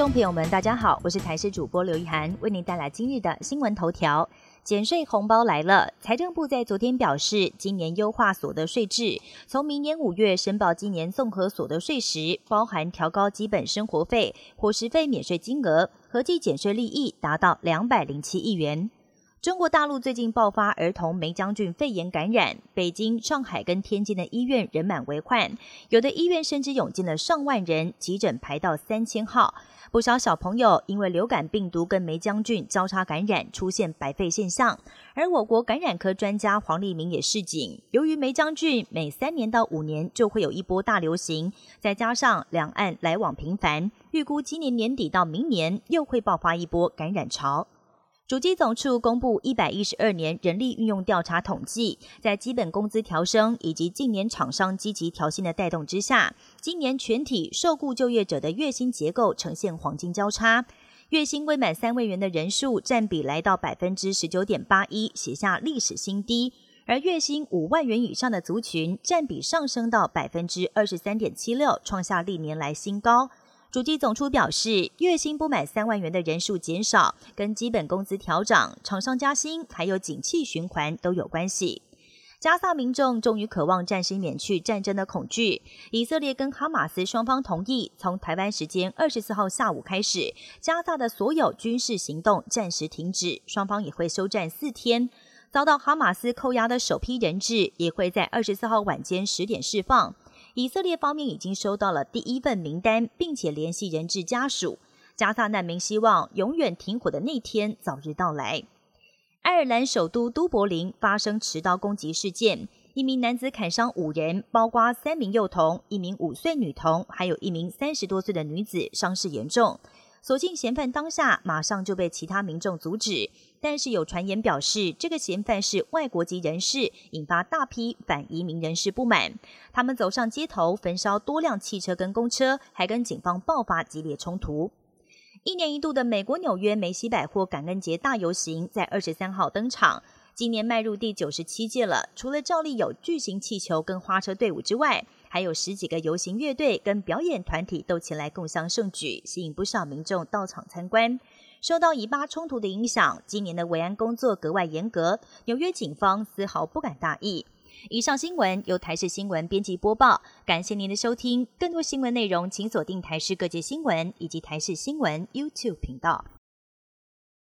众朋友们，大家好，我是台视主播刘一涵，为您带来今日的新闻头条。减税红包来了，财政部在昨天表示，今年优化所得税制，从明年五月申报今年综合所得税时，包含调高基本生活费、伙食费免税金额，合计减税利益达到两百零七亿元。中国大陆最近爆发儿童梅将军肺炎感染，北京、上海跟天津的医院人满为患，有的医院甚至涌进了上万人，急诊排到三千号。不少小朋友因为流感病毒跟梅将军交叉感染，出现白肺现象。而我国感染科专家黄立明也示警，由于梅将军每三年到五年就会有一波大流行，再加上两岸来往频繁，预估今年年底到明年又会爆发一波感染潮。主机总处公布一百一十二年人力运用调查统计，在基本工资调升以及近年厂商积极调薪的带动之下，今年全体受雇就业者的月薪结构呈现黄金交叉，月薪未满三万元的人数占比来到百分之十九点八一，写下历史新低；而月薪五万元以上的族群占比上升到百分之二十三点七六，创下历年来新高。主机总处表示，月薪不满三万元的人数减少，跟基本工资调涨、厂商加薪，还有景气循环都有关系。加萨民众终于渴望暂时免去战争的恐惧。以色列跟哈马斯双方同意，从台湾时间二十四号下午开始，加萨的所有军事行动暂时停止，双方也会休战四天。遭到哈马斯扣押的首批人质也会在二十四号晚间十点释放。以色列方面已经收到了第一份名单，并且联系人质家属。加萨难民希望永远停火的那天早日到来。爱尔兰首都都柏林发生持刀攻击事件，一名男子砍伤五人，包括三名幼童、一名五岁女童，还有一名三十多岁的女子，伤势严重。所幸嫌犯当下马上就被其他民众阻止，但是有传言表示这个嫌犯是外国籍人士，引发大批反移民人士不满。他们走上街头，焚烧多辆汽车跟公车，还跟警方爆发激烈冲突。一年一度的美国纽约梅西百货感恩节大游行在二十三号登场，今年迈入第九十七届了。除了照例有巨型气球跟花车队伍之外，还有十几个游行乐队跟表演团体都前来共襄盛举，吸引不少民众到场参观。受到以巴冲突的影响，今年的维安工作格外严格，纽约警方丝毫不敢大意。以上新闻由台视新闻编辑播报，感谢您的收听。更多新闻内容，请锁定台视各界新闻以及台视新闻 YouTube 频道。